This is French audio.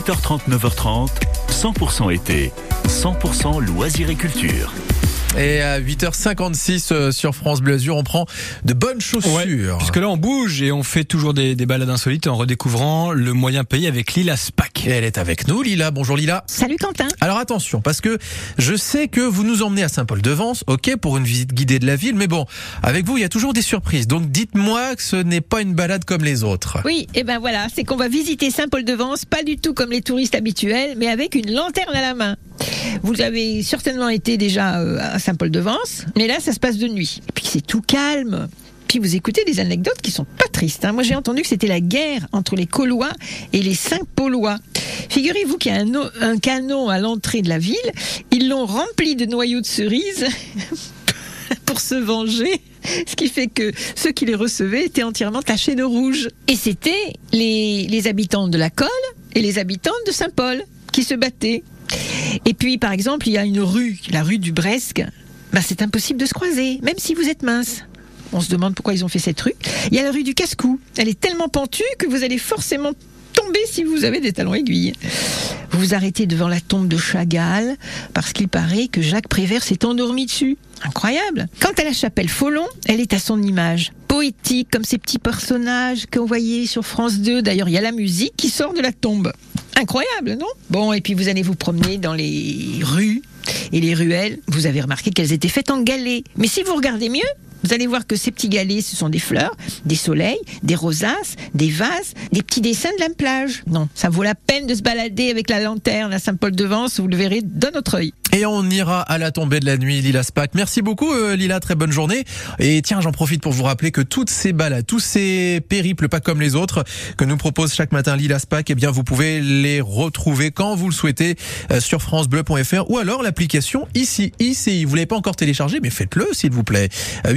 8h30, 9h30, 100% été, 100% loisirs et culture. Et à 8h56 euh, sur France Bleu Azur, on prend de bonnes chaussures. Ouais, puisque là on bouge et on fait toujours des, des balades insolites en redécouvrant le moyen payé avec Lila Spack. Et elle est avec nous, Lila. Bonjour Lila. Salut Quentin. Alors attention, parce que je sais que vous nous emmenez à Saint-Paul-de-Vence, ok, pour une visite guidée de la ville, mais bon, avec vous, il y a toujours des surprises. Donc dites-moi que ce n'est pas une balade comme les autres. Oui, et ben voilà, c'est qu'on va visiter Saint-Paul-de-Vence, pas du tout comme les touristes habituels, mais avec une lanterne à la main. Vous avez certainement été déjà euh, à Saint-Paul-de-Vence, mais là, ça se passe de nuit. Et puis c'est tout calme. Puis vous écoutez des anecdotes qui sont pas tristes. hein. Moi, j'ai entendu que c'était la guerre entre les Caulois et les Saint-Paulois. Figurez-vous qu'il y a un, canon à l'entrée de la ville. Ils l'ont rempli de noyaux de cerises pour se venger. Ce qui fait que ceux qui les recevaient étaient entièrement tachés de rouge. Et c'était les habitants de la Colle et les habitants de Saint-Paul qui se battaient. Et puis, par exemple, il y a une rue, la rue du Bresque. Ben, c'est impossible de se croiser, même si vous êtes mince. On se demande pourquoi ils ont fait cette rue. Il y a la rue du Casse-Cou. Elle est tellement pentue que vous allez forcément tomber si vous avez des talons aiguilles. Vous vous arrêtez devant la tombe de Chagall parce qu'il paraît que Jacques Prévert s'est endormi dessus. Incroyable. Quant à la chapelle Follon, elle est à son image. Poétique, comme ces petits personnages qu'on voyait sur France 2. D'ailleurs, il y a la musique qui sort de la tombe. Incroyable, non? Bon, et puis vous allez vous promener dans les rues et les ruelles. Vous avez remarqué qu'elles étaient faites en galets. Mais si vous regardez mieux, vous allez voir que ces petits galets, ce sont des fleurs, des soleils, des rosaces, des vases, des petits dessins de la plage. Non, ça vaut la peine de se balader avec la lanterne à Saint-Paul-de-Vence, vous le verrez d'un autre œil. Et on ira à la tombée de la nuit, Lila Spack. Merci beaucoup, euh, Lila. Très bonne journée. Et tiens, j'en profite pour vous rappeler que toutes ces balades, tous ces périples pas comme les autres que nous propose chaque matin Lila Spack, eh bien, vous pouvez les retrouver quand vous le souhaitez euh, sur francebleu.fr ou alors l'application ici, ICI. Vous l'avez pas encore téléchargé, mais faites-le, s'il vous plaît. Euh,